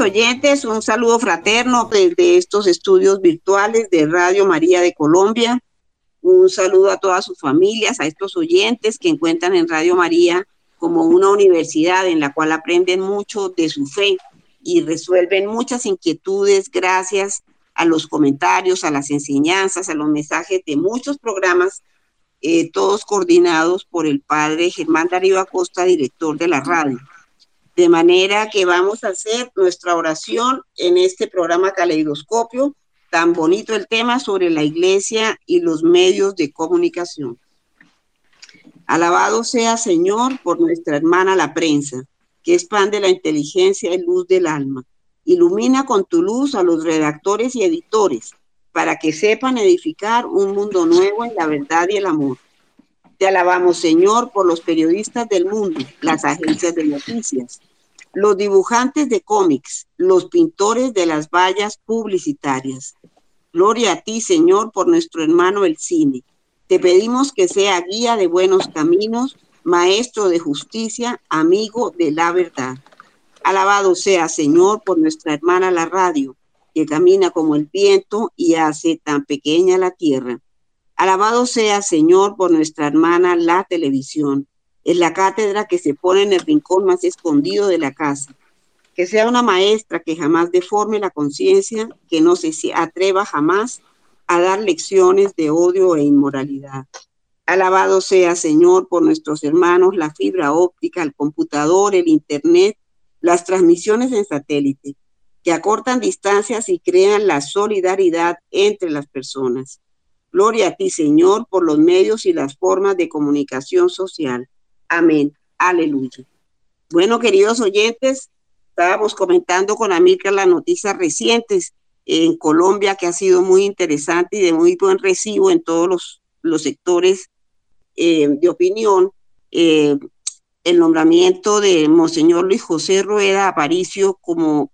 Oyentes, un saludo fraterno desde estos estudios virtuales de Radio María de Colombia. Un saludo a todas sus familias, a estos oyentes que encuentran en Radio María como una universidad en la cual aprenden mucho de su fe y resuelven muchas inquietudes gracias a los comentarios, a las enseñanzas, a los mensajes de muchos programas, eh, todos coordinados por el padre Germán Darío Acosta, director de la radio. De manera que vamos a hacer nuestra oración en este programa Caleidoscopio, tan bonito el tema sobre la iglesia y los medios de comunicación. Alabado sea Señor por nuestra hermana la prensa, que expande la inteligencia y luz del alma. Ilumina con tu luz a los redactores y editores para que sepan edificar un mundo nuevo en la verdad y el amor. Te alabamos, Señor, por los periodistas del mundo, las agencias de noticias, los dibujantes de cómics, los pintores de las vallas publicitarias. Gloria a ti, Señor, por nuestro hermano el cine. Te pedimos que sea guía de buenos caminos, maestro de justicia, amigo de la verdad. Alabado sea, Señor, por nuestra hermana la radio, que camina como el viento y hace tan pequeña la tierra. Alabado sea, Señor, por nuestra hermana la televisión. Es la cátedra que se pone en el rincón más escondido de la casa. Que sea una maestra que jamás deforme la conciencia, que no se atreva jamás a dar lecciones de odio e inmoralidad. Alabado sea, Señor, por nuestros hermanos, la fibra óptica, el computador, el Internet, las transmisiones en satélite, que acortan distancias y crean la solidaridad entre las personas. Gloria a ti, Señor, por los medios y las formas de comunicación social. Amén. Aleluya. Bueno, queridos oyentes, estábamos comentando con Amílcar las noticias recientes en Colombia que ha sido muy interesante y de muy buen recibo en todos los, los sectores eh, de opinión. Eh, el nombramiento de Monseñor Luis José Rueda Aparicio como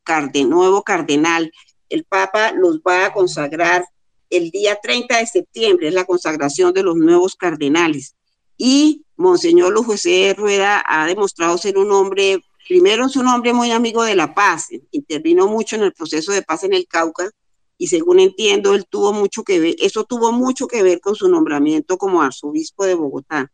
nuevo cardenal. El Papa los va a consagrar el día 30 de septiembre es la consagración de los nuevos cardenales. Y Monseñor Luis José Rueda ha demostrado ser un hombre, primero es un hombre muy amigo de la paz, intervino mucho en el proceso de paz en el Cauca y según entiendo, él tuvo mucho que ver, eso tuvo mucho que ver con su nombramiento como arzobispo de Bogotá.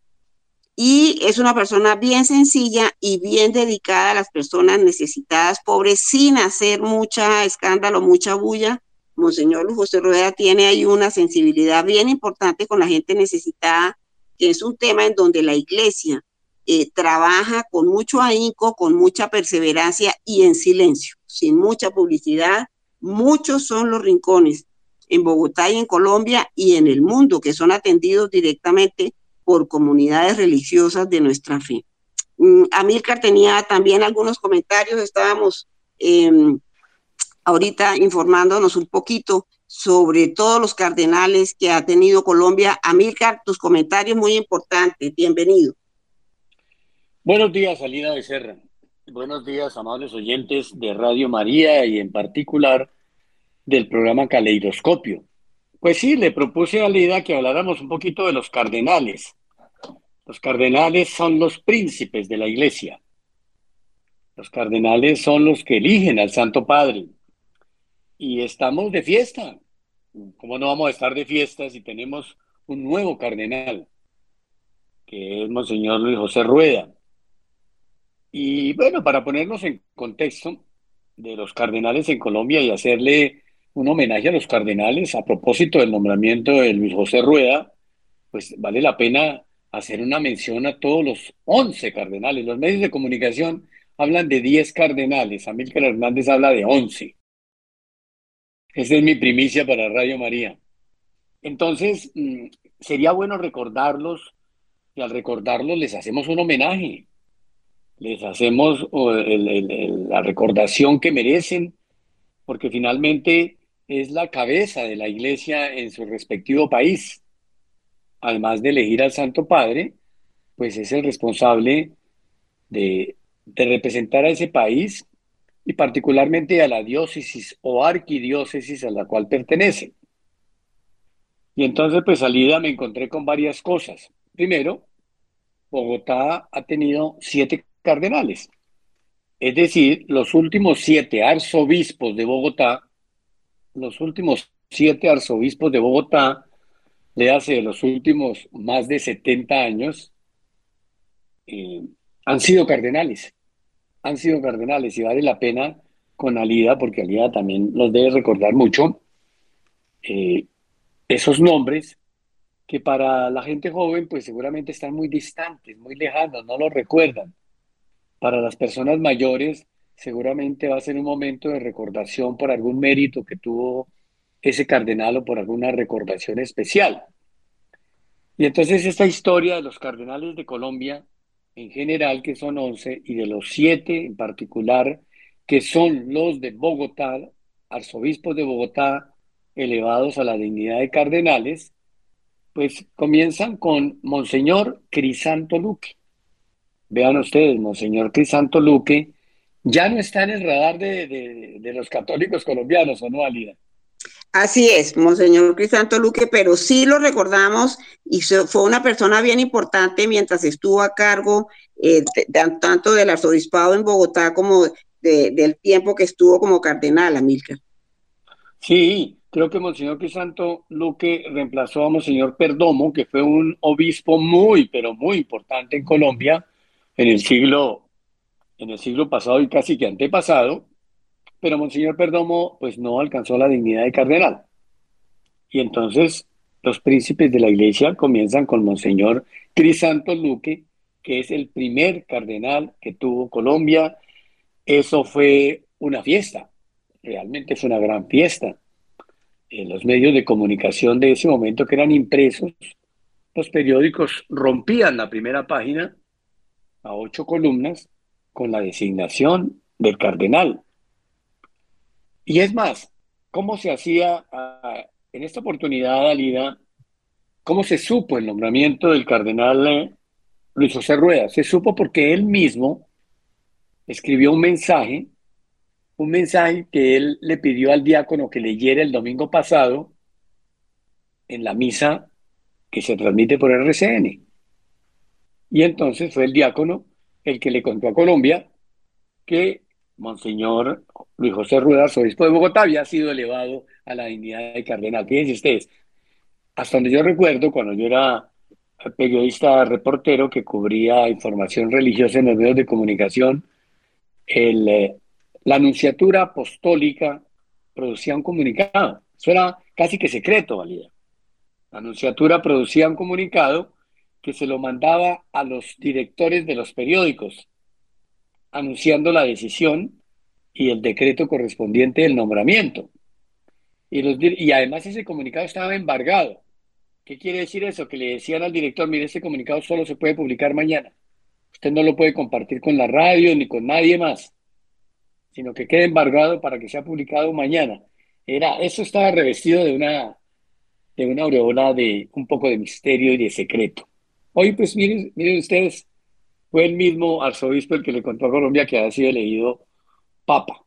Y es una persona bien sencilla y bien dedicada a las personas necesitadas, pobres, sin hacer mucha escándalo, mucha bulla, Monseñor José Rueda tiene ahí una sensibilidad bien importante con la gente necesitada, que es un tema en donde la iglesia eh, trabaja con mucho ahínco, con mucha perseverancia y en silencio, sin mucha publicidad. Muchos son los rincones en Bogotá y en Colombia y en el mundo que son atendidos directamente por comunidades religiosas de nuestra fe. Mm, Amílcar tenía también algunos comentarios, estábamos em, ahorita informándonos un poquito sobre todos los cardenales que ha tenido Colombia. Amílcar, tus comentarios muy importantes. Bienvenido. Buenos días, Alina Becerra. Buenos días, amables oyentes de Radio María y en particular del programa Caleidoscopio. Pues sí, le propuse a Alida que habláramos un poquito de los cardenales. Los cardenales son los príncipes de la iglesia. Los cardenales son los que eligen al Santo Padre y estamos de fiesta. ¿Cómo no vamos a estar de fiesta si tenemos un nuevo cardenal, que es Monseñor Luis José Rueda? Y bueno, para ponernos en contexto de los cardenales en Colombia y hacerle un homenaje a los cardenales a propósito del nombramiento de Luis José Rueda, pues vale la pena hacer una mención a todos los 11 cardenales. Los medios de comunicación hablan de 10 cardenales, Amílcar Hernández habla de 11. Esa es mi primicia para Radio María. Entonces, mm, sería bueno recordarlos y al recordarlos les hacemos un homenaje, les hacemos la recordación que merecen, porque finalmente es la cabeza de la iglesia en su respectivo país. Además de elegir al Santo Padre, pues es el responsable de, de representar a ese país y particularmente a la diócesis o arquidiócesis a la cual pertenece. Y entonces, pues salida me encontré con varias cosas. Primero, Bogotá ha tenido siete cardenales. Es decir, los últimos siete arzobispos de Bogotá, los últimos siete arzobispos de Bogotá, le hace los últimos más de 70 años, eh, han sido cardenales. Han sido cardenales y vale la pena con Alida, porque Alida también los debe recordar mucho, eh, esos nombres que para la gente joven pues seguramente están muy distantes, muy lejanos, no los recuerdan. Para las personas mayores seguramente va a ser un momento de recordación por algún mérito que tuvo ese cardenal o por alguna recordación especial. Y entonces esta historia de los cardenales de Colombia en general, que son 11, y de los siete en particular, que son los de Bogotá, arzobispos de Bogotá, elevados a la dignidad de cardenales, pues comienzan con Monseñor Crisanto Luque. Vean ustedes, Monseñor Crisanto Luque ya no está en el radar de, los católicos colombianos, ¿o no, Alida? Así es, Monseñor Crisanto Luque, pero sí lo recordamos y fue una persona bien importante mientras estuvo a cargo eh, tanto del arzobispado en Bogotá como del tiempo que estuvo como cardenal, Amilcar. Sí, creo que Monseñor Crisanto Luque reemplazó a Monseñor Perdomo, que fue un obispo muy, pero muy importante en Colombia en el siglo, en el siglo pasado y casi que antepasado, pero Monseñor Perdomo pues no alcanzó la dignidad de cardenal. Y entonces los príncipes de la iglesia comienzan con Monseñor Crisanto Luque, que es el primer cardenal que tuvo Colombia eso fue una fiesta, realmente fue una gran fiesta. En los medios de comunicación de ese momento que eran impresos, los periódicos rompían la primera página a ocho columnas con la designación del cardenal. Y es más, ¿cómo se hacía ah, en esta oportunidad, Alida? ¿Cómo se supo el nombramiento del cardenal eh, Luis José Rueda? Se supo porque él mismo escribió un mensaje, un mensaje que él le pidió al diácono que leyera el domingo pasado en la misa que se transmite por RCN. Y entonces fue el diácono el que le contó a Colombia que Monseñor Luis José Rueda, obispo de Bogotá, había sido elevado a la dignidad de cardenal. Fíjense ustedes, hasta donde yo recuerdo, cuando yo era periodista reportero que cubría información religiosa en los medios de comunicación, el, eh, la anunciatura apostólica producía un comunicado. Eso era casi que secreto, valía. La anunciatura producía un comunicado que se lo mandaba a los directores de los periódicos, anunciando la decisión y el decreto correspondiente del nombramiento. Y, además ese comunicado estaba embargado. ¿Qué quiere decir eso? Que le decían al director, mire, este comunicado solo se puede publicar mañana. Usted no lo puede compartir con la radio ni con nadie más, sino que quede embargado para que sea publicado mañana. Era, eso estaba revestido de una, de una aureola de un poco de misterio y de secreto. Hoy, pues miren, miren ustedes, fue el mismo arzobispo el que le contó a Colombia que había sido elegido papa.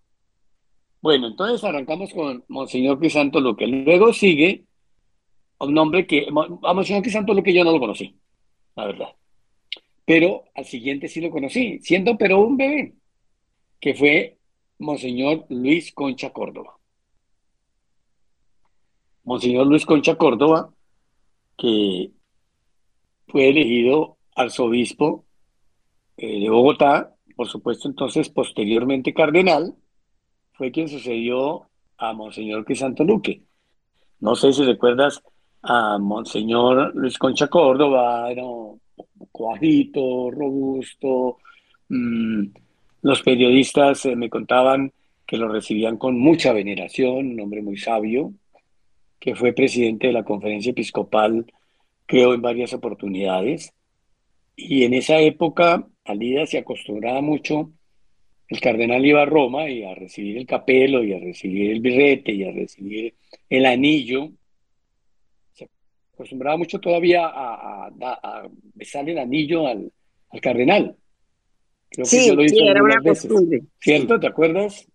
Bueno, entonces arrancamos con Monseñor Crisanto Luque. Luego sigue un nombre que, a Monseñor Crisanto Luque yo no lo conocí, la verdad pero al siguiente sí lo conocí, siendo pero un bebé, que fue Monseñor Luis Concha Córdoba. Monseñor Luis Concha Córdoba, que fue elegido arzobispo eh, de Bogotá, por supuesto entonces posteriormente cardenal, fue quien sucedió a Monseñor Crisanto Luque. No sé si recuerdas a Monseñor Luis Concha Córdoba, era cuajito, robusto. Mm, los periodistas eh, me contaban que lo recibían con mucha veneración, un hombre muy sabio, que fue presidente de la conferencia episcopal, creo, en varias oportunidades. Y en esa época, Alida se acostumbraba mucho, el cardenal iba a Roma y a recibir el capelo y a recibir el birrete y a recibir el anillo acostumbraba mucho todavía a, besarle el anillo al, cardenal. sí, era una costumbre. ¿Cierto? ¿Te acuerdas?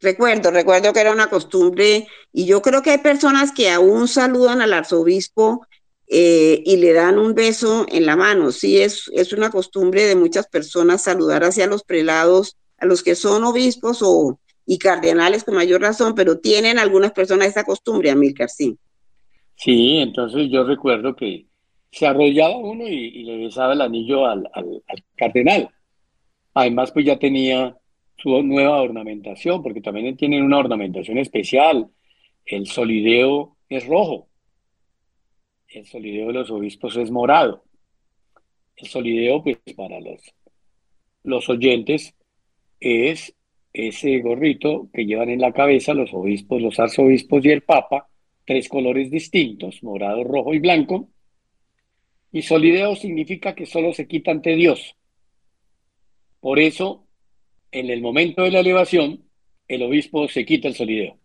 Recuerdo, recuerdo que era una costumbre y yo creo que hay personas que aún saludan al arzobispo eh, y le dan un beso en la mano. Sí, es, es una costumbre de muchas personas saludar hacia los prelados a los que son obispos o, y cardenales con mayor razón, pero tienen algunas personas esa costumbre, Amílcar, sí. Sí, entonces yo recuerdo que se arrollaba uno y, le besaba el anillo al, cardenal. Además, pues ya tenía su nueva ornamentación, porque también tienen una ornamentación especial. El solideo es rojo. El solideo de los obispos es morado. El solideo, pues para los, los oyentes, es ese gorrito que llevan en la cabeza los obispos, los arzobispos y el papa, tres colores distintos, morado, rojo y blanco. Y solideo significa que solo se quita ante Dios. Por eso, en el momento de la elevación, el obispo se quita el solideo.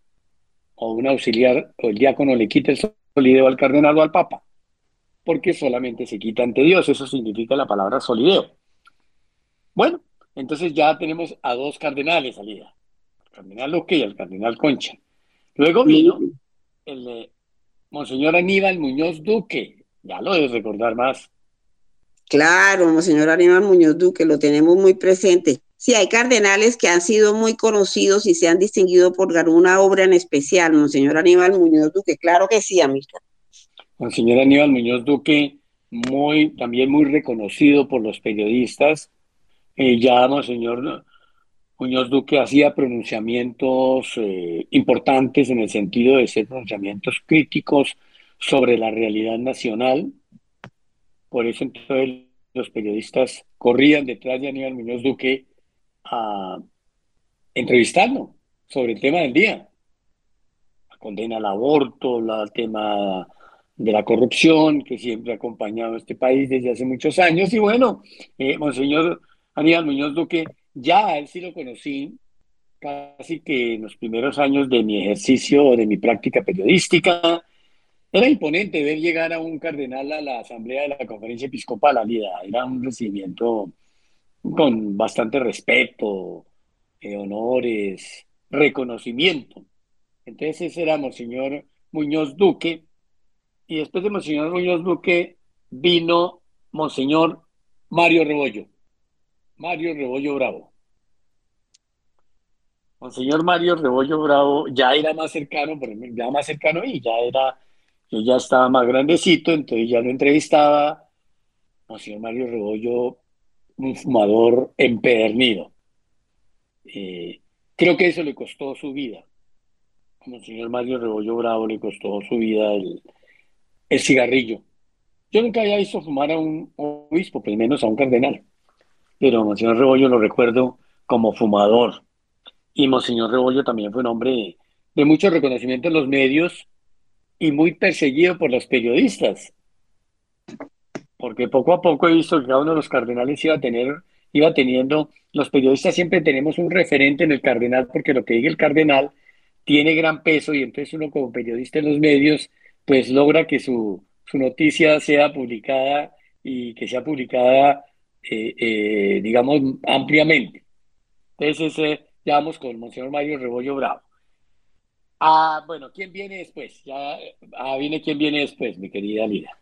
O un auxiliar o el diácono le quita el solideo al cardenal o al papa. Porque solamente se quita ante Dios. Eso significa la palabra solideo. Bueno, entonces ya tenemos a dos cardenales salida. El cardenal Luque y el cardenal Concha. Luego vino el Monseñor Aníbal Muñoz Duque, ya lo debes recordar más. Claro, Monseñor Aníbal Muñoz Duque, lo tenemos muy presente. Sí, hay cardenales que han sido muy conocidos y se han distinguido por una obra en especial, Monseñor Aníbal Muñoz Duque, claro que sí, amiga. Monseñor Aníbal Muñoz Duque, muy, también muy reconocido por los periodistas. Eh, ya Monseñor Muñoz Duque hacía pronunciamientos eh, importantes en el sentido de ser pronunciamientos críticos sobre la realidad nacional. Por eso entonces los periodistas corrían detrás de Aníbal Muñoz Duque a entrevistarlo sobre el tema del día. La condena al aborto, el tema de la corrupción que siempre ha acompañado a este país desde hace muchos años. Y bueno, eh, Monseñor Aníbal Muñoz Duque ya a él sí lo conocí casi que en los primeros años de mi ejercicio de mi práctica periodística. Era imponente ver llegar a un cardenal a la asamblea de la conferencia episcopal, era un recibimiento con bastante respeto, eh, honores, reconocimiento. Entonces ese era Monseñor Muñoz Duque, y después de Monseñor Muñoz Duque vino Monseñor Mario Rebollo. Mario Rebollo Bravo. Monseñor Mario Rebollo Bravo ya era más cercano, por ejemplo, ya más cercano y ya era, yo ya estaba más grandecito, entonces ya lo entrevistaba. Monseñor Mario Rebollo, un fumador empedernido. Eh, creo que eso le costó su vida. Monseñor Mario Rebollo Bravo le costó su vida el, el cigarrillo. Yo nunca había visto fumar a un obispo, por menos a un cardenal pero Monseñor Rebollo lo recuerdo como fumador. Y Monseñor Rebollo también fue un hombre de mucho reconocimiento en los medios y muy perseguido por los periodistas. Porque poco a poco he visto que cada uno de los cardenales iba a tener, iba teniendo, los periodistas siempre tenemos un referente en el cardenal, porque lo que diga el cardenal tiene gran peso y entonces uno como periodista en los medios, pues logra que su, su noticia sea publicada y que sea publicada eh, eh, digamos, ampliamente. Entonces, eh, ya vamos con Monseñor Mario Rebollo Bravo. Ah, bueno, ¿quién viene después? Ya ah, viene quién viene después, mi querida Lida.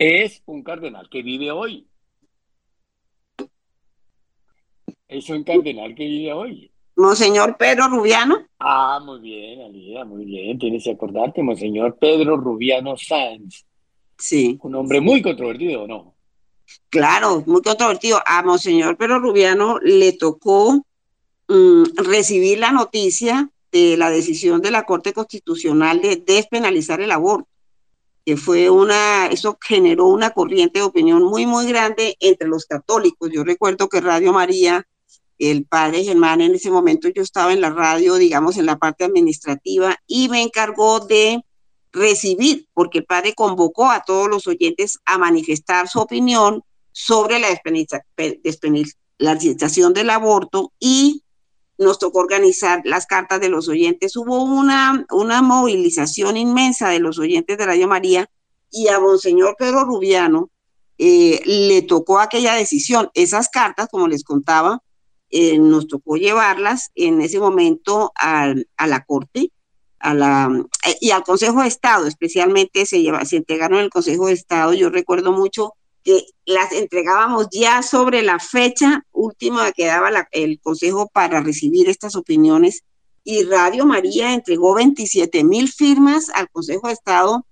Es un cardenal que vive hoy. Es un cardenal que vive hoy. Monseñor Pedro Rubiano. Ah, muy bien, Alida, muy bien. Tienes que acordarte, Monseñor Pedro Rubiano Sáenz. Sí. Un hombre muy controvertido, ¿no? Claro, muy controvertido. A Monseñor Pedro Rubiano le tocó mm, recibir la noticia de la decisión de la Corte Constitucional de despenalizar el aborto, fue una, eso generó una corriente de opinión muy, muy grande entre los católicos. Yo recuerdo que Radio María, el padre Germán, en ese momento yo estaba en la radio, digamos, en la parte administrativa, y me encargó de recibir, porque el padre convocó a todos los oyentes a manifestar su opinión sobre la despenalización del aborto y nos tocó organizar las cartas de los oyentes. Hubo una, una movilización inmensa de los oyentes de Radio María y a Monseñor Pedro Rubiano eh, le tocó aquella decisión. Esas cartas, como les contaba, eh, nos tocó llevarlas en ese momento a, a la Corte a la, eh, y al Consejo de Estado, especialmente se, lleva, se entregaron el Consejo de Estado. Yo recuerdo mucho que las entregábamos ya sobre la fecha última que daba el Consejo para recibir estas opiniones y Radio María entregó 27 mil firmas al Consejo de Estado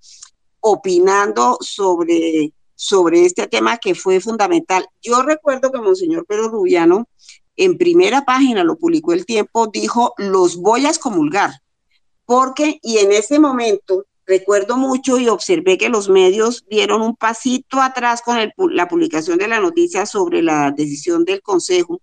opinando sobre, sobre este tema que fue fundamental. Yo recuerdo que Monseñor Pedro Rubiano en primera página, lo publicó el tiempo, dijo, los voy a excomulgar, porque, y en ese momento, recuerdo mucho y observé que los medios dieron un pasito atrás con la publicación de la noticia sobre la decisión del Consejo,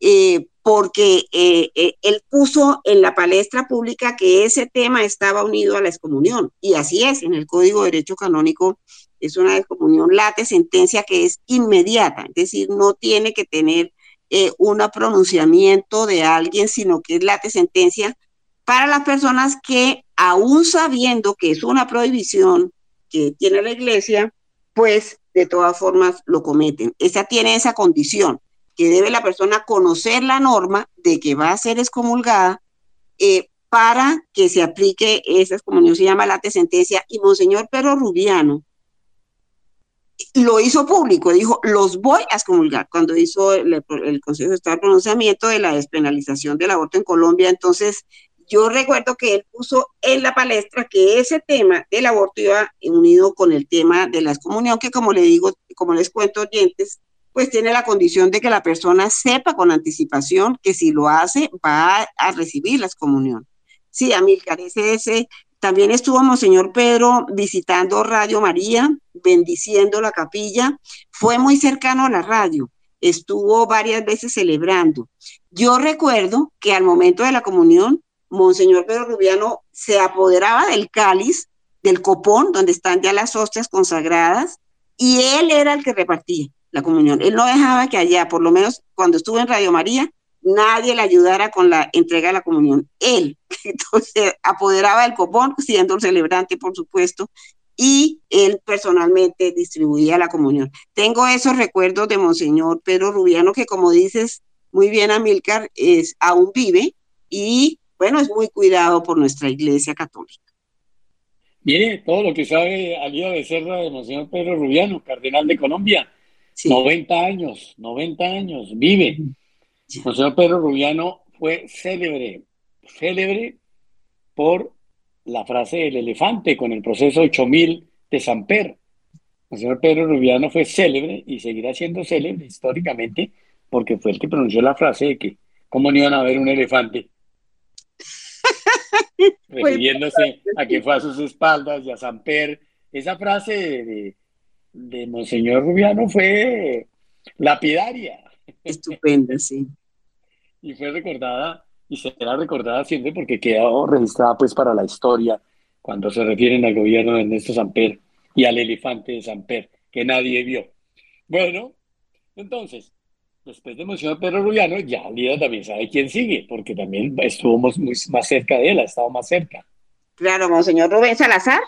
eh, porque eh, eh, él puso en la palestra pública que ese tema estaba unido a la excomunión. Y así es, en el Código de Derecho Canónico es una excomunión late sentencia que es inmediata, es decir, no tiene que tener eh, un pronunciamiento de alguien, sino que es late sentencia para las personas que, aún sabiendo que es una prohibición que tiene la iglesia, pues de todas formas lo cometen. Esa tiene esa condición, que debe la persona conocer la norma de que va a ser excomulgada eh, para que se aplique esa excomunión, se llama late sentencia. Y Monseñor Pedro Rubiano, lo hizo público, dijo, los voy a excomulgar cuando hizo el, Consejo de Estado de pronunciamiento de la despenalización del aborto en Colombia. Entonces, yo recuerdo que él puso en la palestra que ese tema del aborto iba unido con el tema de la excomunión, que como le digo, como les cuento oyentes, pues tiene la condición de que la persona sepa con anticipación que si lo hace va a, recibir la excomunión. Sí, Amilcar, ese, ese también estuvo Monseñor Pedro visitando Radio María, bendiciendo la capilla. Fue muy cercano a la radio. Estuvo varias veces celebrando. Yo recuerdo que al momento de la comunión, Monseñor Pedro Rubiano se apoderaba del cáliz, del copón, donde están ya las hostias consagradas, y él era el que repartía la comunión. Él no dejaba que allá, por lo menos cuando estuvo en Radio María, nadie le ayudara con la entrega de la comunión. Él, entonces, apoderaba del copón, siendo el celebrante, por supuesto, y él personalmente distribuía la comunión. Tengo esos recuerdos de Monseñor Pedro Rubiano, que como dices muy bien, Amílcar, es, aún vive y, bueno, es muy cuidado por nuestra Iglesia Católica. Mire, todo lo que sabe Alida Becerra de Monseñor Pedro Rubiano, cardenal de Colombia. 90 años, 90 años, vive. Monseñor Pedro Rubiano fue célebre, célebre por la frase del elefante con el proceso 8000 de Samper. Monseñor Pedro Rubiano fue célebre y seguirá siendo célebre históricamente porque fue el que pronunció la frase de que cómo no iban a ver un elefante. Refiriéndose a que fue a sus espaldas y a Samper. Esa frase de, de Monseñor Rubiano fue lapidaria. Estupenda, sí y fue recordada y será recordada siempre porque quedó registrada pues para la historia cuando se refieren al gobierno de Ernesto Samper y al elefante de Samper, que nadie vio. Bueno, entonces, después de Monseñor Pedro Rubiano, ya Lida también sabe quién sigue, porque también estuvo muy, más cerca de él, ha estado más cerca. Claro, Monseñor Rubén Salazar.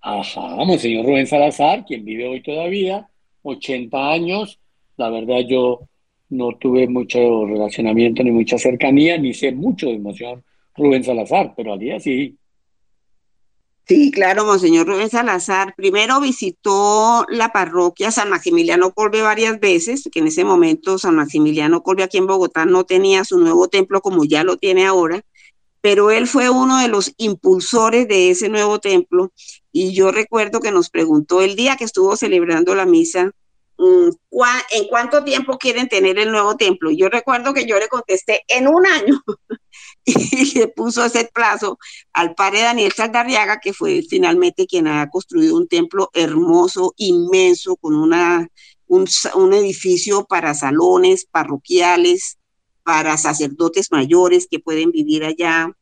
Ajá, Monseñor Rubén Salazar, quien vive hoy todavía, 80 años. La verdad, yo no tuve mucho relacionamiento ni mucha cercanía, ni sé mucho de Monseñor Rubén Salazar, pero al día sí. Sí, claro, Monseñor Rubén Salazar. Primero visitó la parroquia San Maximiliano Colbe varias veces, que en ese momento San Maximiliano Colbe aquí en Bogotá no tenía su nuevo templo como ya lo tiene ahora, pero él fue uno de los impulsores de ese nuevo templo y yo recuerdo que nos preguntó el día que estuvo celebrando la misa ¿en cuánto tiempo quieren tener el nuevo templo? Yo recuerdo que yo le contesté en un año y le puso ese plazo al padre Daniel Saldarriaga, que fue finalmente quien ha construido un templo hermoso, inmenso, con una, un, un edificio para salones parroquiales, para sacerdotes mayores que pueden vivir allá,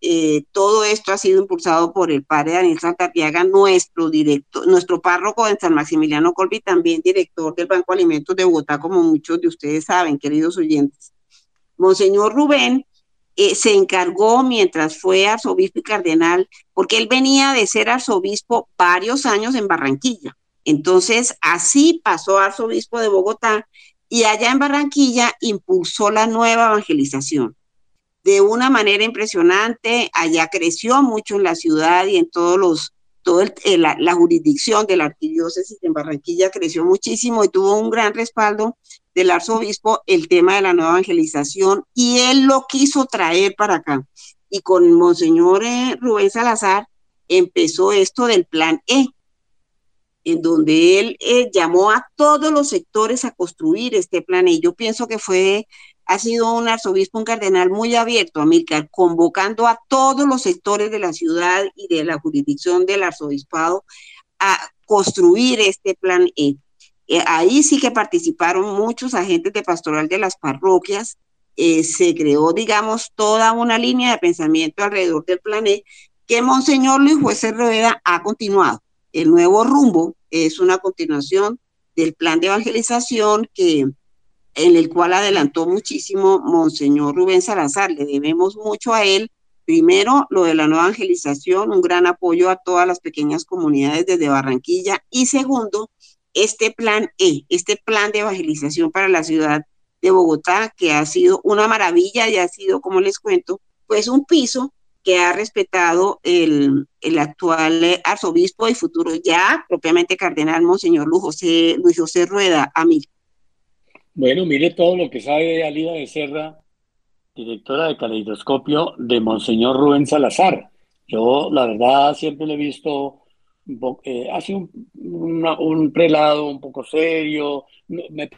eh, todo esto ha sido impulsado por el padre Daniel Santarriaga, nuestro director, nuestro párroco en San Maximiliano Colby, también director del Banco Alimentos de Bogotá, como muchos de ustedes saben, queridos oyentes. Monseñor Rubén eh, se encargó mientras fue arzobispo y cardenal, porque él venía de ser arzobispo varios años en Barranquilla. Entonces, así pasó arzobispo de Bogotá y allá en Barranquilla impulsó la nueva evangelización de una manera impresionante. Allá creció mucho en la ciudad y en todos los, toda la, la, jurisdicción de la arquidiócesis en Barranquilla creció muchísimo y tuvo un gran respaldo del arzobispo el tema de la nueva evangelización y él lo quiso traer para acá. Y con Monseñor eh, Rubén Salazar empezó esto del plan E, en donde él eh, llamó a todos los sectores a construir este plan E. Yo pienso que fue, ha sido un arzobispo, un cardenal muy abierto, Amílcar, convocando a todos los sectores de la ciudad y de la jurisdicción del arzobispado a construir este plan E. Eh, ahí sí que participaron muchos agentes de pastoral de las parroquias. Eh, se creó, digamos, toda una línea de pensamiento alrededor del planeta que Monseñor Luis Juez Rueda ha continuado. El nuevo rumbo es una continuación del plan de evangelización que en el cual adelantó muchísimo Monseñor Rubén Salazar. Le debemos mucho a él. Primero, lo de la nueva evangelización, un gran apoyo a todas las pequeñas comunidades desde Barranquilla. Y segundo, este plan E, este plan de evangelización para la ciudad de Bogotá, que ha sido una maravilla y ha sido, como les cuento, pues un piso que ha respetado el, el actual arzobispo y futuro ya propiamente cardenal Monseñor Luis José, Luis José Rueda, a mí. Bueno, mire todo lo que sabe Alida de Serra, directora de Caleidoscopio de Monseñor Rubén Salazar. Yo, la verdad, siempre lo he visto eh, ha sido un, un, prelado un poco serio, me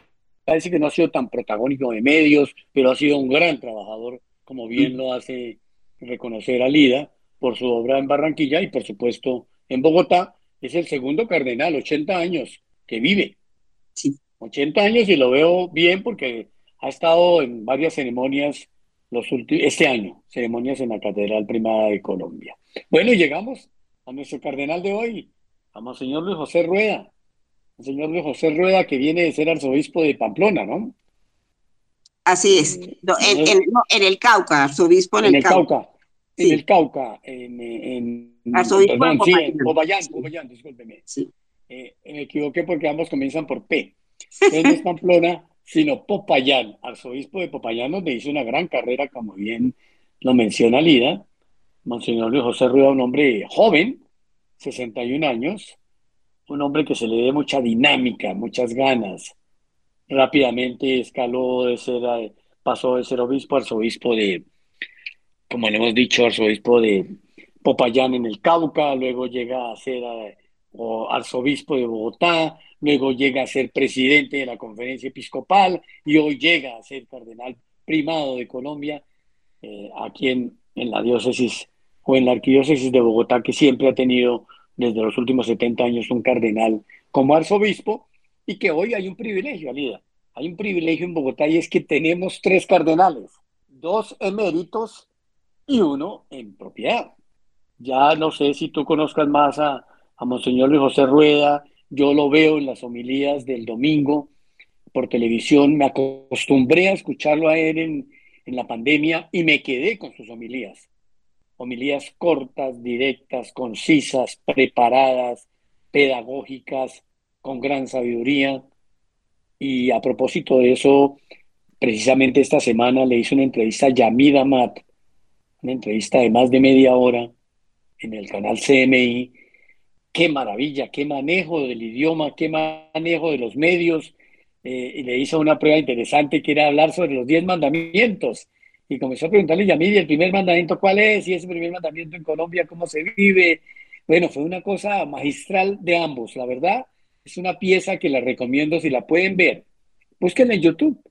parece que no ha sido tan protagónico de medios, pero ha sido un gran trabajador, como bien lo hace reconocer a Lida por su obra en Barranquilla y por supuesto en Bogotá. Es el segundo cardenal, 80 años, que vive. Sí. 80 años y lo veo bien porque ha estado en varias ceremonias los este año, ceremonias en la Catedral Primada de Colombia. Bueno, llegamos a nuestro cardenal de hoy, a Monseñor Luis José Rueda. Monseñor Luis José Rueda, que viene de ser arzobispo de Pamplona, ¿no? Así es, en, el Cauca, arzobispo en, el, Cauca. En el Cauca, en, arzobispo perdón, sí, en Popayán, Popayán, discúlpeme. Sí. Eh, me equivoqué porque ambos comienzan por P. No es Pamplona, sino Popayán. Arzobispo de Popayán, donde hizo una gran carrera, como bien lo menciona Lida, Monseñor Luis José Rueda, un hombre joven, 61 años, un hombre que se le dé mucha dinámica, muchas ganas. Rápidamente escaló de ser, eh, pasó de ser obispo arzobispo de, como le hemos dicho, arzobispo de Popayán en el Cauca, luego llega a ser eh, arzobispo de Bogotá, luego llega a ser presidente de la conferencia episcopal y hoy llega a ser cardenal primado de Colombia, eh, aquí en, en la diócesis o en la arquidiócesis de Bogotá, que siempre ha tenido desde los últimos 70 años un cardenal como arzobispo, y que hoy hay un privilegio, Alida. Hay un privilegio en Bogotá y es que tenemos tres cardenales, dos eméritos y uno en propiedad. Ya no sé si tú conozcas más a, a Monseñor Luis José Rueda, yo lo veo en las homilías del domingo por televisión, me acostumbré a escucharlo a él en, la pandemia y me quedé con sus homilías homilías cortas, directas, concisas, preparadas, pedagógicas, con gran sabiduría. Y a propósito de eso, precisamente esta semana le hice una entrevista a Yamid Amat, una entrevista de más de media hora en el canal CMI. Qué maravilla, qué manejo del idioma, qué manejo de los medios. Eh, y le hizo una prueba interesante que era hablar sobre los diez mandamientos y comenzó a preguntarle, Yamidi, ¿el primer mandamiento cuál es? Y ese primer mandamiento en Colombia, ¿cómo se vive? Bueno, fue una cosa magistral de ambos, la verdad. Es una pieza que la recomiendo si la pueden ver. Búsquenla en YouTube.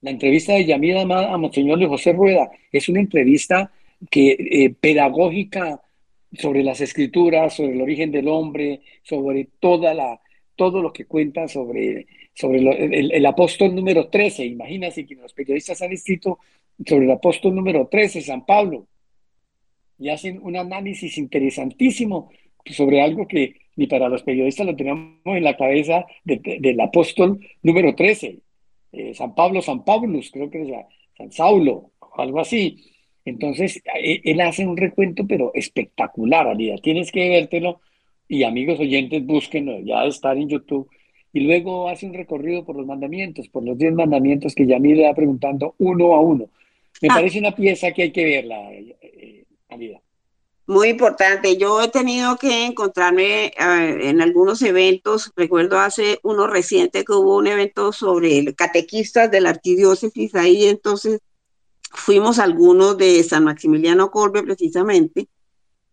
La entrevista de Yamida a Monseñor de José Rueda es una entrevista que, eh, pedagógica sobre las escrituras, sobre el origen del hombre, sobre toda la, todo lo que cuenta sobre, sobre el, el, apóstol número 13. Imagínense que los periodistas han escrito sobre el apóstol número 13, San Pablo, y hacen un análisis interesantísimo sobre algo que ni para los periodistas lo tenemos en la cabeza del apóstol número 13, eh, San Pablo, San Paulus, creo que es San Saulo, algo así. Entonces, e, él hace un recuento, pero espectacular, Alida. Tienes que vértelo y amigos oyentes, búsquenlo, ya estar en YouTube. Y luego hace un recorrido por los mandamientos, por los diez mandamientos que Yamil le va preguntando uno a uno. Me ah. parece una pieza que hay que verla, eh, Muy importante. Yo he tenido que encontrarme eh, en algunos eventos. Recuerdo hace uno reciente que hubo un evento sobre catequistas de la arquidiócesis ahí, entonces fuimos algunos de San Maximiliano Colbe precisamente,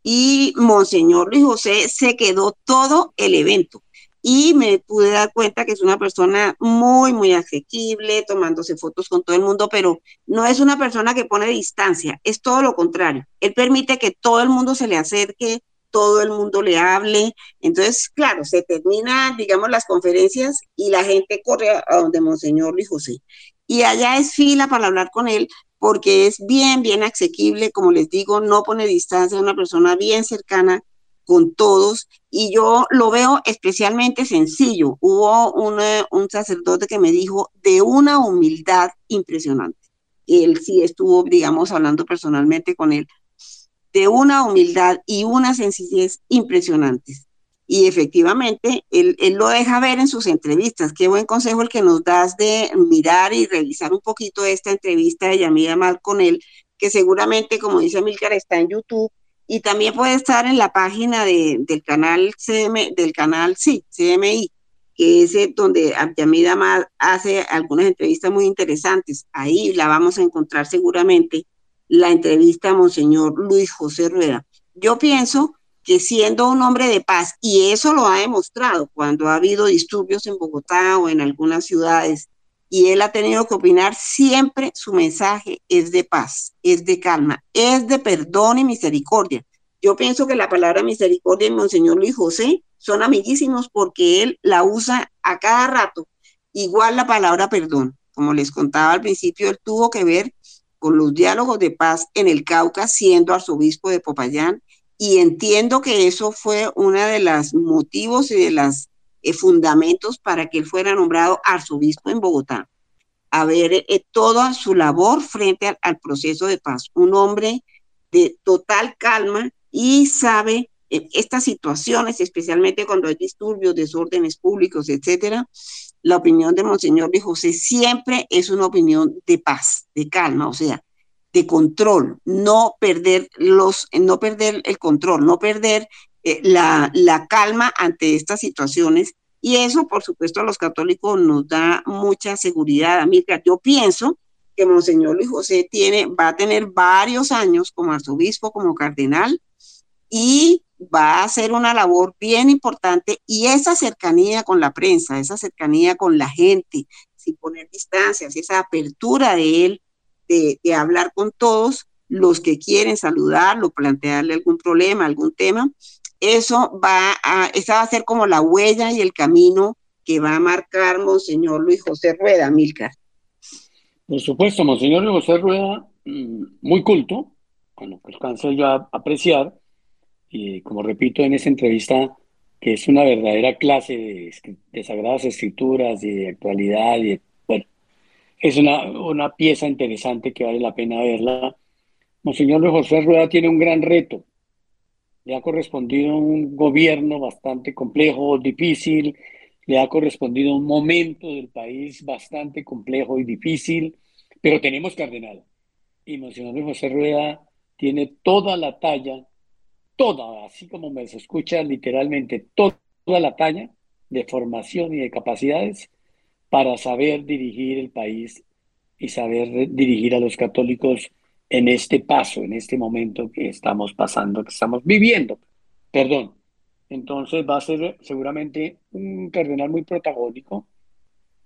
y Monseñor Luis José se quedó todo el evento y me pude dar cuenta que es una persona muy, muy asequible, tomándose fotos con todo el mundo, pero no es una persona que pone distancia, es todo lo contrario. Él permite que todo el mundo se le acerque, todo el mundo le hable. Entonces, claro, se terminan, digamos, las conferencias y la gente corre a donde Monseñor Luis José. Y allá es fila para hablar con él, porque es bien, bien asequible, como les digo, no pone distancia, es una persona bien cercana con todos y yo lo veo especialmente sencillo. Hubo un sacerdote que me dijo de una humildad impresionante. Él sí estuvo, digamos, hablando personalmente con él, de una humildad y una sencillez impresionantes. Y efectivamente, él, él, lo deja ver en sus entrevistas. Qué buen consejo el que nos das de mirar y revisar un poquito esta entrevista de Yamida Mal con él, que seguramente, como dice Milcar, está en YouTube y también puede estar en la página de, del canal CM, del canal sí, CMI, que es donde Yamida Mal hace algunas entrevistas muy interesantes. Ahí la vamos a encontrar seguramente, la entrevista a Monseñor Luis José Rueda. Yo pienso que siendo un hombre de paz, y eso lo ha demostrado cuando ha habido disturbios en Bogotá o en algunas ciudades, y él ha tenido que opinar, siempre su mensaje es de paz, es de calma, es de perdón y misericordia. Yo pienso que la palabra misericordia y Monseñor Luis José son amiguísimos porque él la usa a cada rato. Igual la palabra perdón. Como les contaba al principio, él tuvo que ver con los diálogos de paz en el Cauca siendo arzobispo de Popayán y entiendo que eso fue uno de los motivos y de los eh, fundamentos para que él fuera nombrado arzobispo en Bogotá. A ver eh, toda su labor frente al, proceso de paz. Un hombre de total calma y sabe eh, estas situaciones, especialmente cuando hay disturbios, desórdenes públicos, etcétera. La opinión de Monseñor de José siempre es una opinión de paz, de calma, o sea, de control, no perder, los, no perder el control, no perder eh, la, la calma ante estas situaciones. Y eso, por supuesto, a los católicos nos da mucha seguridad. Amiga, yo pienso que Monseñor Luis José tiene, va a tener varios años como arzobispo, como cardenal, y va a hacer una labor bien importante. Y esa cercanía con la prensa, esa cercanía con la gente, sin poner distancias, esa apertura de él, de, hablar con todos los que quieren saludarlo, plantearle algún problema, algún tema, eso va a, esa va a ser como la huella y el camino que va a marcar Monseñor Luis José Rueda, Milcar. Por supuesto, Monseñor Luis José Rueda, mm, muy culto, que alcanzo yo a apreciar, y como repito en esa entrevista, que es una verdadera clase de, de sagradas escrituras y de actualidad y bueno, es una, una pieza interesante que vale la pena verla. Monseñor José Rueda tiene un gran reto. Le ha correspondido un gobierno bastante complejo, difícil, le ha correspondido un momento del país bastante complejo y difícil, pero tenemos cardenal. Y Monseñor José Rueda tiene toda la talla, toda, así como me se escucha literalmente, toda la talla de formación y de capacidades para saber dirigir el país y saber dirigir a los católicos en este paso, en este momento que estamos pasando, que estamos viviendo. Perdón. Entonces va a ser seguramente un cardenal muy protagónico.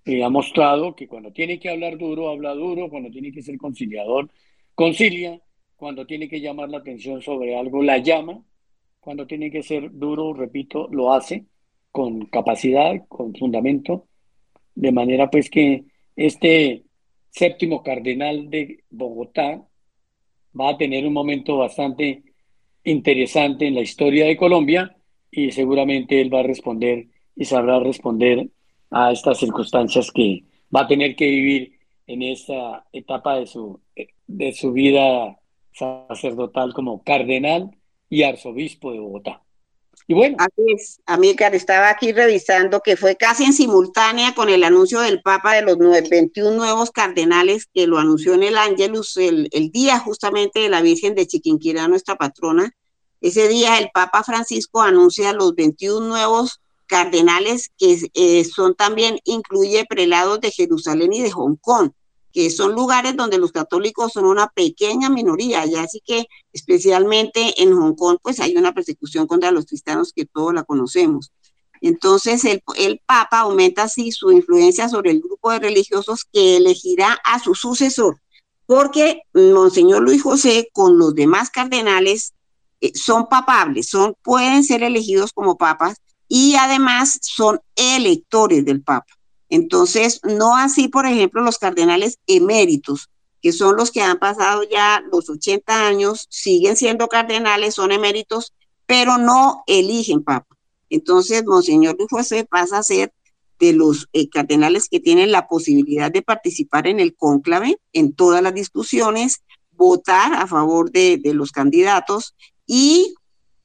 Y ha mostrado que cuando tiene que hablar duro, habla duro, cuando tiene que ser conciliador, concilia, cuando tiene que llamar la atención sobre algo, la llama, cuando tiene que ser duro, repito, lo hace con capacidad, con fundamento, de manera pues que este séptimo cardenal de Bogotá va a tener un momento bastante interesante en la historia de Colombia y seguramente él va a responder y sabrá responder a estas circunstancias que va a tener que vivir en esta etapa de su, de su vida sacerdotal como cardenal y arzobispo de Bogotá. Así es, Amílcar, estaba aquí revisando que fue casi en simultánea con el anuncio del Papa de los 21 nuevos cardenales que lo anunció en el Ángelus el, el día justamente de la Virgen de Chiquinquirá, nuestra patrona. Ese día el Papa Francisco anuncia los 21 nuevos cardenales que eh, son también, incluye prelados de Jerusalén y de Hong Kong, que son lugares donde los católicos son una pequeña minoría, ya así que especialmente en Hong Kong pues hay una persecución contra los cristianos que todos la conocemos. Entonces el, el Papa aumenta así su influencia sobre el grupo de religiosos que elegirá a su sucesor, porque Monseñor Luis José con los demás cardenales eh, son papables, son, pueden ser elegidos como papas y además son electores del Papa. Entonces, no así, por ejemplo, los cardenales eméritos, que son los que han pasado ya los 80 años, siguen siendo cardenales, son eméritos, pero no eligen papa. Entonces, Monseñor Luis José pasa a ser de los eh, cardenales que tienen la posibilidad de participar en el cónclave, en todas las discusiones, votar a favor de, los candidatos y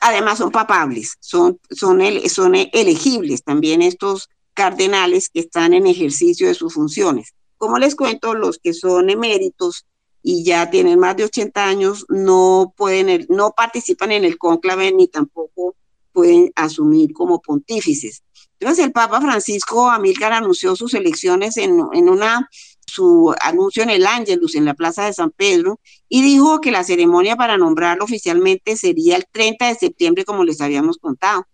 además son papables, son, son, son elegibles también estos cardenales que están en ejercicio de sus funciones. Como les cuento, los que son eméritos y ya tienen más de 80 años no pueden, no participan en el cónclave ni tampoco pueden asumir como pontífices. Entonces el Papa Francisco Amílcar anunció sus elecciones en, en una su anuncio en el Ángelus, en la Plaza de San Pedro, y dijo que la ceremonia para nombrarlo oficialmente sería el 30 de septiembre, como les habíamos contado.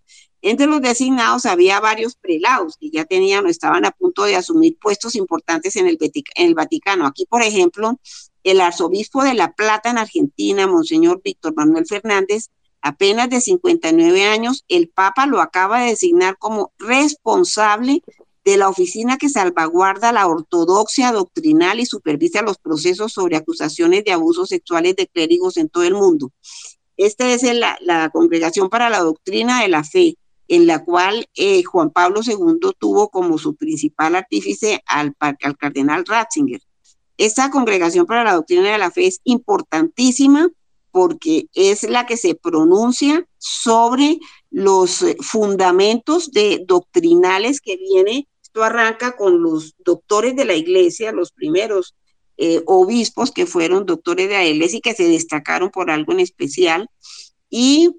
Entre los designados había varios prelados que ya tenían o estaban a punto de asumir puestos importantes en el, Vaticano. Aquí, por ejemplo, el arzobispo de La Plata en Argentina, Monseñor Víctor Manuel Fernández, apenas de 59 años, el Papa lo acaba de designar como responsable de la oficina que salvaguarda la ortodoxia doctrinal y supervisa los procesos sobre acusaciones de abusos sexuales de clérigos en todo el mundo. Esta es la Congregación para la Doctrina de la Fe, en la cual eh, Juan Pablo II tuvo como su principal artífice al, al cardenal Ratzinger. Esta congregación para la doctrina de la fe es importantísima porque es la que se pronuncia sobre los eh, fundamentos de doctrinales que viene. Esto arranca con los doctores de la iglesia, los primeros eh, obispos que fueron doctores de la iglesia y que se destacaron por algo en especial. Y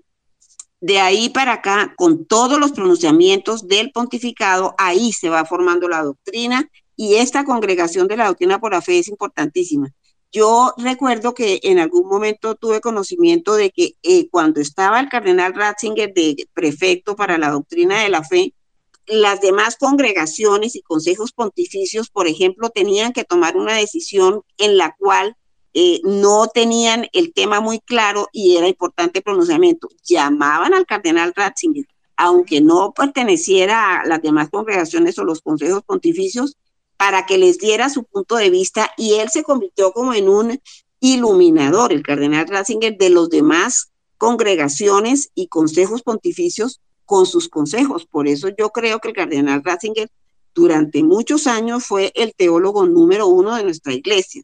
de ahí para acá, con todos los pronunciamientos del pontificado, ahí se va formando la doctrina y esta congregación de la doctrina por la fe es importantísima. Yo recuerdo que en algún momento tuve conocimiento de que eh, cuando estaba el cardenal Ratzinger de prefecto para la doctrina de la fe, las demás congregaciones y consejos pontificios, por ejemplo, tenían que tomar una decisión en la cual eh, no tenían el tema muy claro y era importante pronunciamiento. Llamaban al cardenal Ratzinger, aunque no perteneciera a las demás congregaciones o los consejos pontificios, para que les diera su punto de vista y él se convirtió como en un iluminador, el cardenal Ratzinger, de los demás congregaciones y consejos pontificios con sus consejos. Por eso yo creo que el cardenal Ratzinger durante muchos años fue el teólogo número uno de nuestra iglesia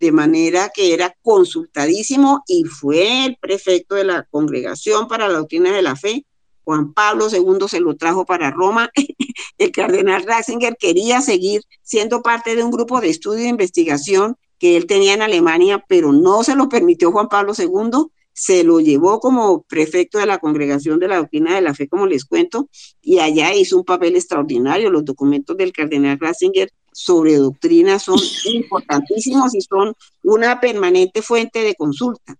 de manera que era consultadísimo y fue el prefecto de la Congregación para la Doctrina de la Fe. Juan Pablo II se lo trajo para Roma. El cardenal Ratzinger quería seguir siendo parte de un grupo de estudio e investigación que él tenía en Alemania, pero no se lo permitió Juan Pablo II. Se lo llevó como prefecto de la Congregación de la Doctrina de la Fe, como les cuento, y allá hizo un papel extraordinario. Los documentos del cardenal Ratzinger sobre doctrina son importantísimos y son una permanente fuente de consulta.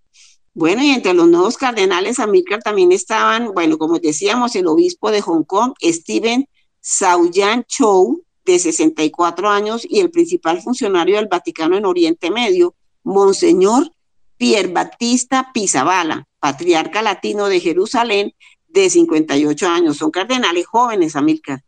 Bueno, y entre los nuevos cardenales Amílcar también estaban, bueno, como decíamos, el obispo de Hong Kong, Stephen Sauyan Chou, de 64 años, y el principal funcionario del Vaticano en Oriente Medio, Monseñor Pier Battista Pizabala, patriarca latino de Jerusalén, de 58 años. Son cardenales jóvenes, Amílcar.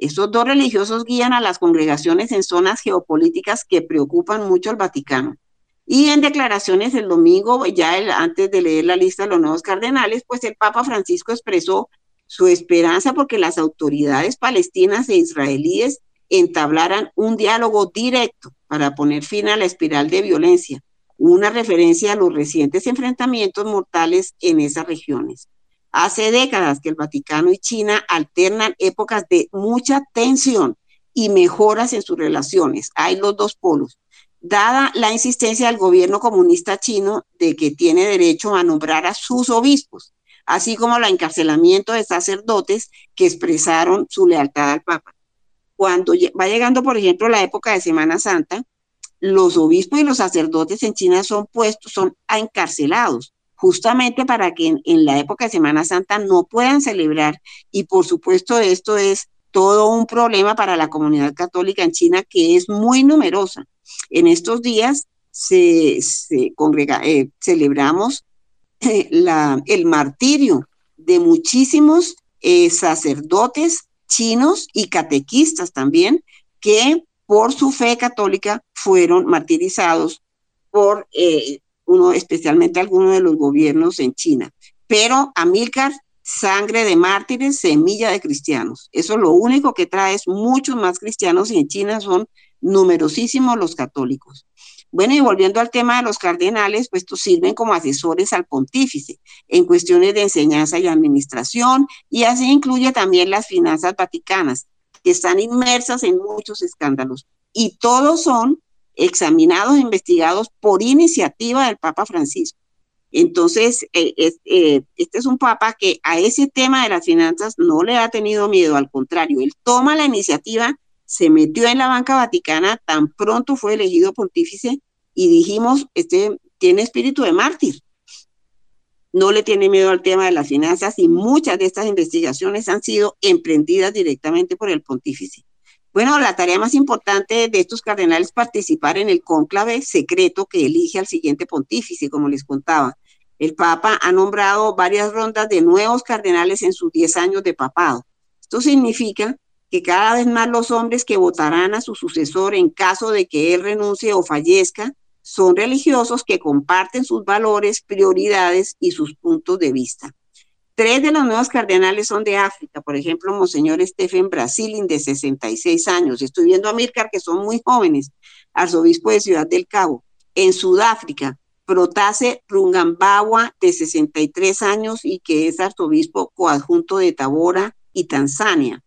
Estos dos religiosos guían a las congregaciones en zonas geopolíticas que preocupan mucho al Vaticano. Y en declaraciones el domingo, ya antes de leer la lista de los nuevos cardenales, pues el Papa Francisco expresó su esperanza porque las autoridades palestinas e israelíes entablaran un diálogo directo para poner fin a la espiral de violencia, una referencia a los recientes enfrentamientos mortales en esas regiones. Hace décadas que el Vaticano y China alternan épocas de mucha tensión y mejoras en sus relaciones. Hay los dos polos. Dada la insistencia del gobierno comunista chino de que tiene derecho a nombrar a sus obispos, así como el encarcelamiento de sacerdotes que expresaron su lealtad al Papa. Cuando va llegando, por ejemplo, la época de Semana Santa, los obispos y los sacerdotes en China son puestos, son encarcelados, justamente para que en, la época de Semana Santa no puedan celebrar. Y por supuesto esto es todo un problema para la comunidad católica en China, que es muy numerosa. En estos días se, congrega, eh, celebramos eh, el martirio de muchísimos eh, sacerdotes chinos y catequistas también, que por su fe católica fueron martirizados por especialmente algunos de los gobiernos en China. Pero Amílcar, sangre de mártires, semilla de cristianos. Eso lo único que trae es muchos más cristianos y en China son numerosísimos los católicos. Bueno, y volviendo al tema de los cardenales, pues estos sirven como asesores al pontífice en cuestiones de enseñanza y administración, y así incluye también las finanzas vaticanas, que están inmersas en muchos escándalos. Y todos son examinados e investigados por iniciativa del Papa Francisco. Entonces, eh, eh, este es un papa que a ese tema de las finanzas no le ha tenido miedo, al contrario, él toma la iniciativa se metió en la banca vaticana tan pronto fue elegido pontífice y dijimos, este tiene espíritu de mártir. No le tiene miedo al tema de las finanzas y muchas de estas investigaciones han sido emprendidas directamente por el pontífice. Bueno, la tarea más importante de estos cardenales es participar en el cónclave secreto que elige al siguiente pontífice, como les contaba. El Papa ha nombrado varias rondas de nuevos cardenales en sus 10 años de papado. Esto significa que cada vez más los hombres que votarán a su sucesor en caso de que él renuncie o fallezca son religiosos que comparten sus valores, prioridades y sus puntos de vista. Tres de los nuevos cardenales son de África, por ejemplo, Monseñor Stephen Brasilin, de 66 años. Estoy viendo a Mircar, que son muy jóvenes, arzobispo de Ciudad del Cabo. En Sudáfrica, Protase Rungambawa, de 63 años y que es arzobispo coadjunto de Tabora y Tanzania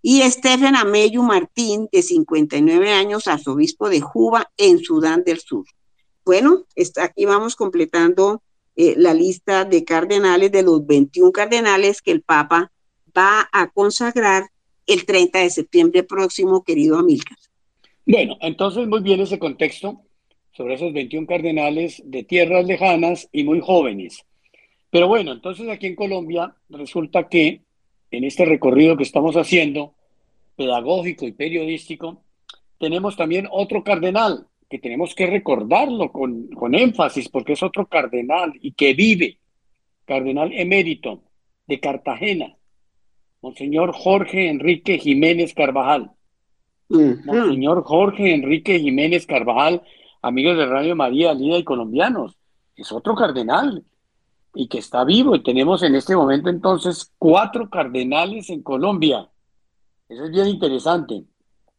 y Stephen Ameyu Martín, de 59 años, arzobispo de Juba, en Sudán del Sur. Bueno, está, aquí vamos completando eh, la lista de cardenales, de los 21 cardenales que el Papa va a consagrar el 30 de septiembre próximo, querido Amílcar. Bueno, entonces muy bien ese contexto sobre esos 21 cardenales de tierras lejanas y muy jóvenes. Pero bueno, entonces aquí en Colombia resulta que en este recorrido que estamos haciendo, pedagógico y periodístico, tenemos también otro cardenal que tenemos que recordarlo con, con énfasis porque es otro cardenal y que vive, cardenal emérito de Cartagena, Monseñor Jorge Enrique Jiménez Carvajal. Monseñor Jorge Enrique Jiménez Carvajal, amigos de Radio María, Lida y colombianos, es otro cardenal y que está vivo. Y tenemos en este momento entonces cuatro cardenales en Colombia. Eso es bien interesante.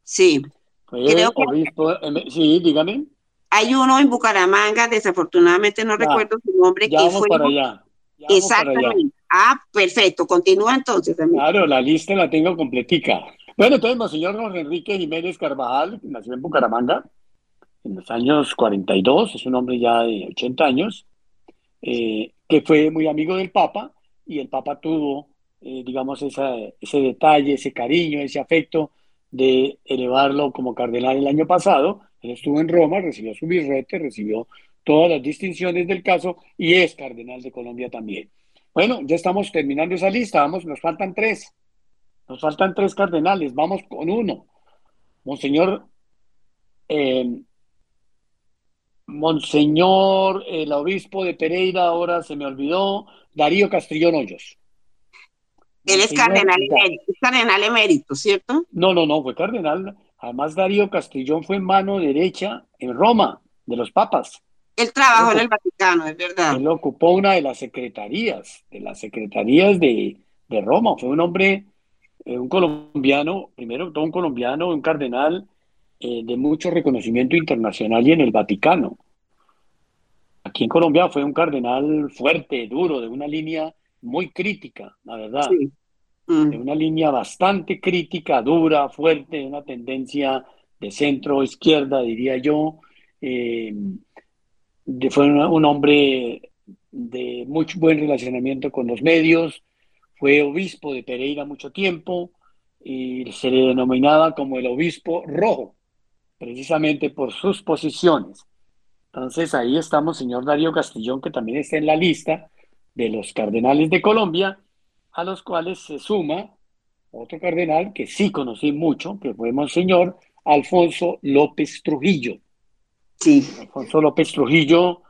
Sí. Creo que... sí, dígame. Hay uno en Bucaramanga, desafortunadamente no recuerdo su nombre. Ya vamos para allá. Exactamente. Ah, perfecto. Continúa entonces. Claro, la lista la tengo completica. Bueno, entonces, señor Jorge Enrique Jiménez Carvajal, nació en Bucaramanga en los años 42, es un hombre ya de 80 años, eh, que fue muy amigo del Papa y el Papa tuvo, eh, digamos, ese detalle, ese cariño, ese afecto de elevarlo como cardenal el año pasado. Él estuvo en Roma, recibió su birrete, recibió todas las distinciones del caso y es cardenal de Colombia también. Bueno, ya estamos terminando esa lista, vamos, nos faltan tres. Nos faltan tres cardenales, vamos con uno. Monseñor eh, Monseñor, el obispo de Pereira, ahora se me olvidó, Darío Castrillón Hoyos. Él es cardenal, cardenal emérito, ¿cierto? No, no, no, fue cardenal. Además, Darío Castrillón fue mano derecha en Roma de los papas. Él trabajó en el Vaticano, es verdad. Él ocupó una de las secretarías, de las secretarías de, Roma. Fue un hombre, eh, un colombiano, primero todo un colombiano, un cardenal eh, de mucho reconocimiento internacional y en el Vaticano. Aquí en Colombia fue un cardenal fuerte, duro, de una línea muy crítica, la verdad. Mm. De una línea bastante crítica, dura, fuerte, de una tendencia de centro izquierda, diría yo. Eh, fue un, hombre de mucho buen relacionamiento con los medios, fue obispo de Pereira mucho tiempo y se le denominaba como el obispo rojo, precisamente por sus posiciones. Entonces ahí estamos, señor Darío Castillón, que también está en la lista de los cardenales de Colombia, a los cuales se suma otro cardenal que sí conocí mucho, que fue Monseñor Alfonso López Trujillo. Sí. Alfonso López Trujillo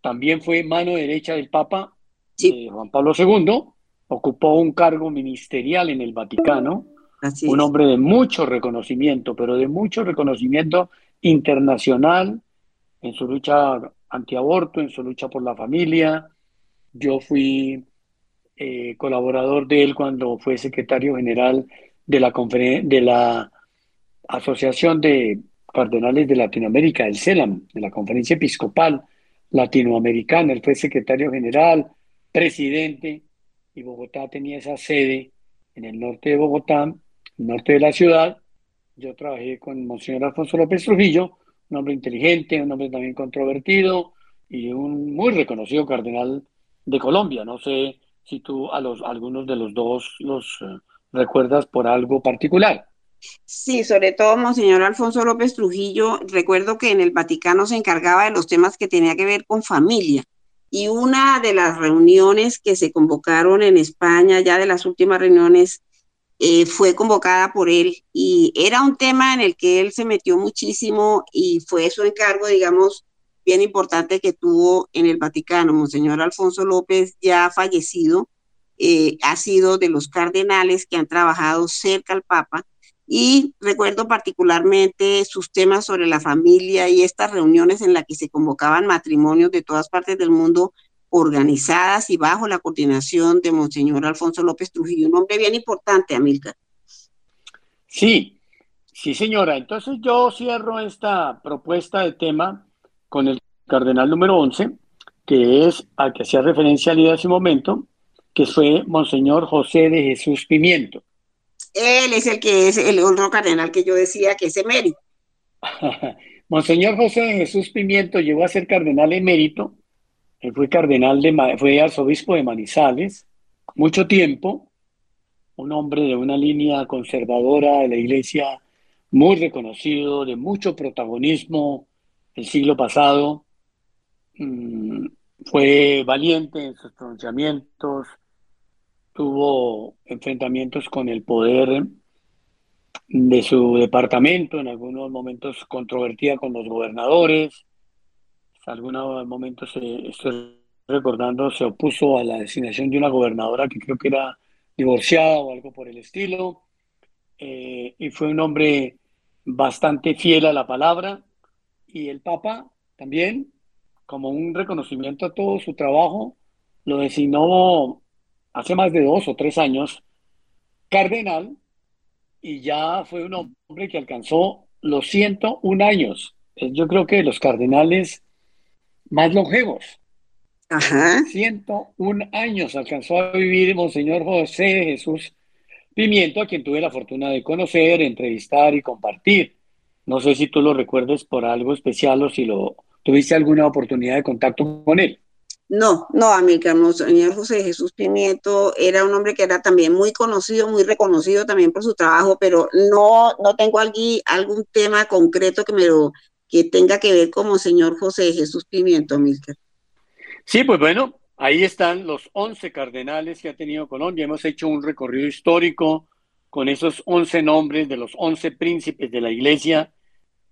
también fue mano derecha del Papa Juan Pablo II, ocupó un cargo ministerial en el Vaticano, un hombre de mucho reconocimiento, pero de mucho reconocimiento internacional en su lucha antiaborto, en su lucha por la familia. Yo fui eh, colaborador de él cuando fue secretario general de la, de la Asociación de Cardenales de Latinoamérica, el CELAM, de la Conferencia Episcopal Latinoamericana. Él fue secretario general, presidente, y Bogotá tenía esa sede en el norte de Bogotá, norte de la ciudad. Yo trabajé con Monseñor Alfonso López Trujillo, un hombre inteligente, un hombre también controvertido y un muy reconocido cardenal de Colombia. No sé si tú a los algunos de los dos los eh, recuerdas por algo particular. Sí, sobre todo Monseñor Alfonso López Trujillo, recuerdo que en el Vaticano se encargaba de los temas que tenía que ver con familia. Y una de las reuniones que se convocaron en España, ya de las últimas reuniones, eh, fue convocada por él y era un tema en el que él se metió muchísimo y fue su encargo, digamos, bien importante que tuvo en el Vaticano. Monseñor Alfonso López, ya fallecido, eh, ha sido de los cardenales que han trabajado cerca al Papa y recuerdo particularmente sus temas sobre la familia y estas reuniones en las que se convocaban matrimonios de todas partes del mundo organizadas y bajo la coordinación de Monseñor Alfonso López Trujillo, un hombre bien importante, Amilcar. Sí, sí, señora. Entonces yo cierro esta propuesta de tema con el cardenal número 11, que es al que hacía referencia hace un momento, que fue Monseñor José de Jesús Pimiento. Él es el que es el otro cardenal que yo decía que es emérito. Monseñor José de Jesús Pimiento llegó a ser cardenal emérito, él fue cardenal de, fue arzobispo de Manizales, mucho tiempo, un hombre de una línea conservadora de la iglesia muy reconocido, de mucho protagonismo siglo pasado, mm, fue valiente en sus pronunciamientos, tuvo enfrentamientos con el poder de su departamento, en algunos momentos controvertida con los gobernadores, en algunos momentos, estoy recordando, se opuso a la designación de una gobernadora que creo que era divorciada o algo por el estilo, eh, y fue un hombre bastante fiel a la palabra, y el Papa también, como un reconocimiento a todo su trabajo, lo designó hace más de dos o tres años cardenal y ya fue un hombre que alcanzó los 101 años. Yo creo que los cardenales más longevos. Ajá. 101 años alcanzó a vivir Monseñor José Jesús Pimiento, a quien tuve la fortuna de conocer, entrevistar y compartir. No sé si tú lo recuerdes por algo especial o si lo tuviste alguna oportunidad de contacto con él. No, no, Amílcar, señor José Jesús Pimiento era un hombre que era también muy conocido, muy reconocido también por su trabajo, pero no, no tengo aquí algún tema concreto que me lo, que tenga que ver como señor José Jesús Pimiento, Amílcar. Sí, pues bueno, ahí están los 11 cardenales que ha tenido Colombia. Hemos hecho un recorrido histórico con esos 11 nombres de los 11 príncipes de la iglesia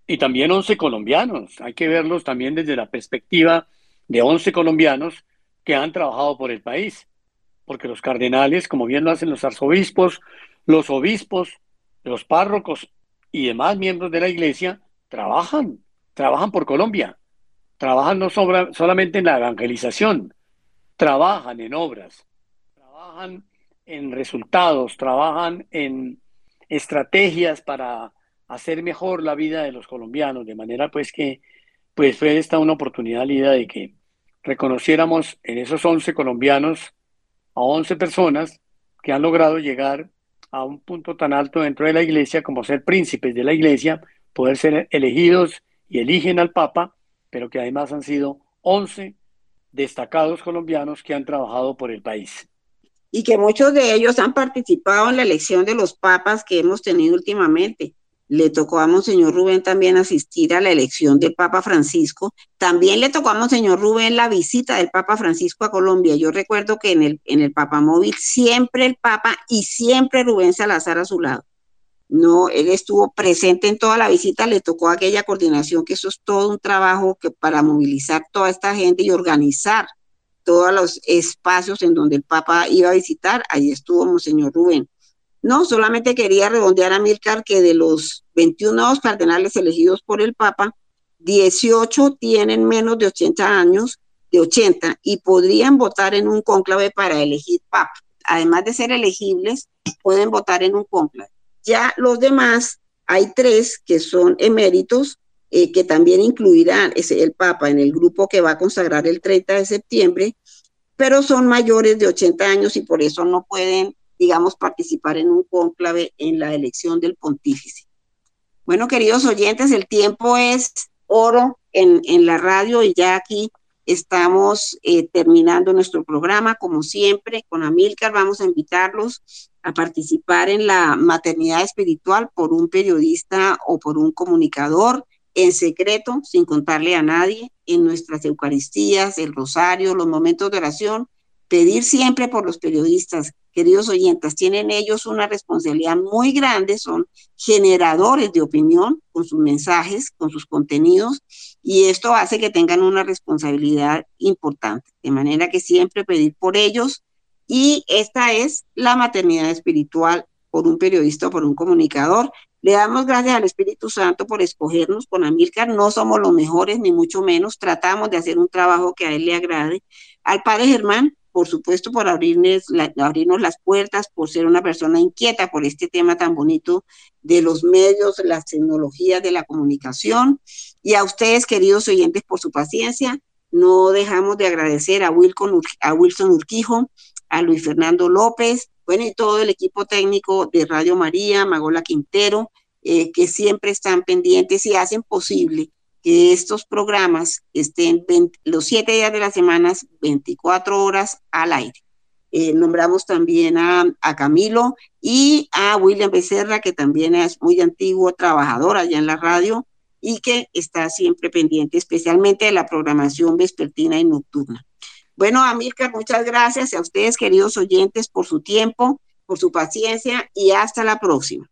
y también 11 colombianos. Hay que verlos también desde la perspectiva de 11 colombianos que han trabajado por el país, porque los cardenales, como bien lo hacen los arzobispos, los obispos, los párrocos y demás miembros de la iglesia, trabajan, trabajan por Colombia, trabajan no solamente en la evangelización, trabajan en obras, trabajan en resultados, trabajan en estrategias para hacer mejor la vida de los colombianos, de manera pues que pues fue esta una oportunidad, Lida, de que reconociéramos en esos 11 colombianos a 11 personas que han logrado llegar a un punto tan alto dentro de la iglesia como ser príncipes de la iglesia, poder ser elegidos y eligen al Papa, pero que además han sido 11 destacados colombianos que han trabajado por el país. Y que muchos de ellos han participado en la elección de los papas que hemos tenido últimamente. Le tocó a Monseñor Rubén también asistir a la elección del Papa Francisco. También le tocó a Monseñor Rubén la visita del Papa Francisco a Colombia. Yo recuerdo que en el, en el Papa Móvil siempre el Papa y siempre Rubén Salazar a su lado. No, él estuvo presente en toda la visita, le tocó aquella coordinación, que eso es todo un trabajo que para movilizar toda esta gente y organizar todos los espacios en donde el Papa iba a visitar, ahí estuvo Monseñor Rubén. No, solamente quería redondear a Milcar que de los 21 nuevos cardenales elegidos por el Papa, 18 tienen menos de 80 años, de 80, y podrían votar en un cónclave para elegir Papa. Además de ser elegibles, pueden votar en un cónclave. Ya los demás, hay tres que son eméritos, eh, que también incluirán el Papa en el grupo que va a consagrar el 30 de septiembre, pero son mayores de 80 años y por eso no pueden, digamos, participar en un cónclave en la elección del pontífice. Bueno, queridos oyentes, el tiempo es oro en, en la radio y ya aquí estamos eh, terminando nuestro programa, como siempre, con Amílcar vamos a invitarlos a participar en la maternidad espiritual por un periodista o por un comunicador en secreto, sin contarle a nadie, en nuestras Eucaristías, el rosario, los momentos de oración, pedir siempre por los periodistas, queridos oyentes, tienen ellos una responsabilidad muy grande, son generadores de opinión con sus mensajes, con sus contenidos, y esto hace que tengan una responsabilidad importante, de manera que siempre pedir por ellos, y esta es la maternidad espiritual por un periodista o por un comunicador. Le damos gracias al Espíritu Santo por escogernos con Amílcar. No somos los mejores, ni mucho menos. Tratamos de hacer un trabajo que a él le agrade. Al padre Germán, por supuesto, por abrirnos, abrirnos las puertas, por ser una persona inquieta por este tema tan bonito de los medios, las tecnologías de la comunicación. Y a ustedes, queridos oyentes, por su paciencia. No dejamos de agradecer a, a Wilson Urquijo, a Luis Fernando López, bueno, y todo el equipo técnico de Radio María, Magola Quintero, eh, que siempre están pendientes y hacen posible que estos programas estén los siete días de la semana, 24 horas al aire. Eh, nombramos también a, a, Camilo y a William Becerra, que también es muy antiguo trabajador allá en la radio y que está siempre pendiente, especialmente de la programación vespertina y nocturna. Bueno, Amílcar, muchas gracias a ustedes, queridos oyentes, por su tiempo, por su paciencia y hasta la próxima.